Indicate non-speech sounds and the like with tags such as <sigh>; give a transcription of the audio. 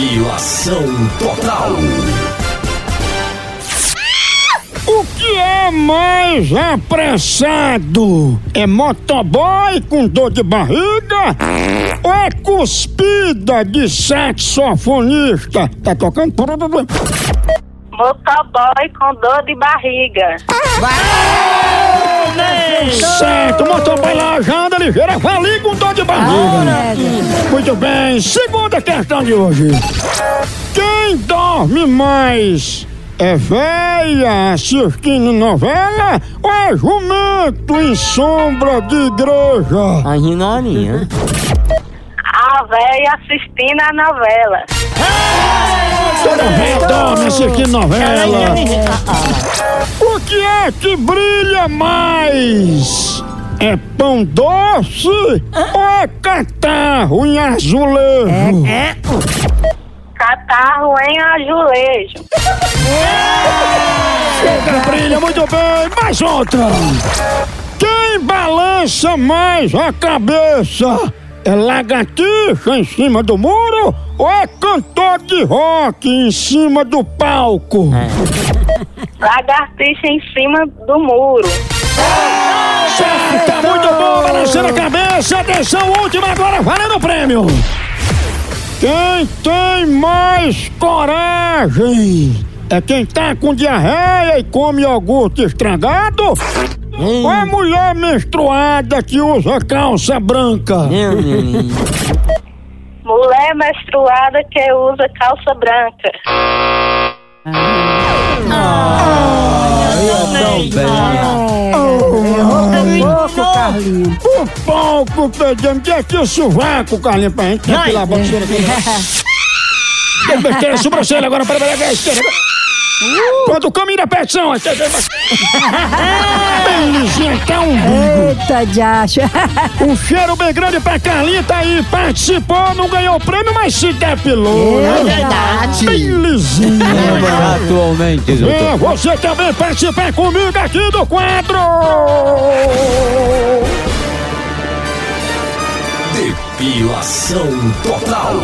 Depilação total. O que é mais apressado? É motoboy com dor de barriga? Ou é cuspida de saxofonista? Tá tocando? Motoboy com dor de barriga. Certo, motoboy lá já anda ligeira, fali com dor de barriga. Muito bem, segunda questão de hoje. Quem dorme mais? É véia assistindo novela ou é jumento em sombra de igreja? A Rinorinha. A véia assistindo a novela. Toda véia dorme assistindo novela. O que é que brilha mais? É pão doce ou é catarro em azulejo? Catarro em azulejo. Brilha muito bem, mais outra. Quem balança mais a cabeça? É lagartixa em cima do muro ou é cantor de rock em cima do palco? Lagartixa em cima do muro. Certo, tá muito bom, balançando a cabeça. Atenção, última agora, valendo o prêmio. Quem tem mais coragem? É quem tá com diarreia e come iogurte estragado? Ou é mulher menstruada que usa calça branca? Menino. Mulher menstruada que usa calça branca. O palco pegando que aqui o sovaco, Carlinhos, pra gente depilar a bocheira aqui. <laughs> Tem besteira, sobrancelha agora, para para a esquerda. Pronto, o caminho da petição. Bem lisinha, até um Eita, diacho. <laughs> Um cheiro bem grande pra Carlinha, tá aí, participou, não ganhou o prêmio, mas se depilou. É né? verdade. Bem. <laughs> Atualmente, doutor. É, você também participa comigo aqui do quadro. Depilação total.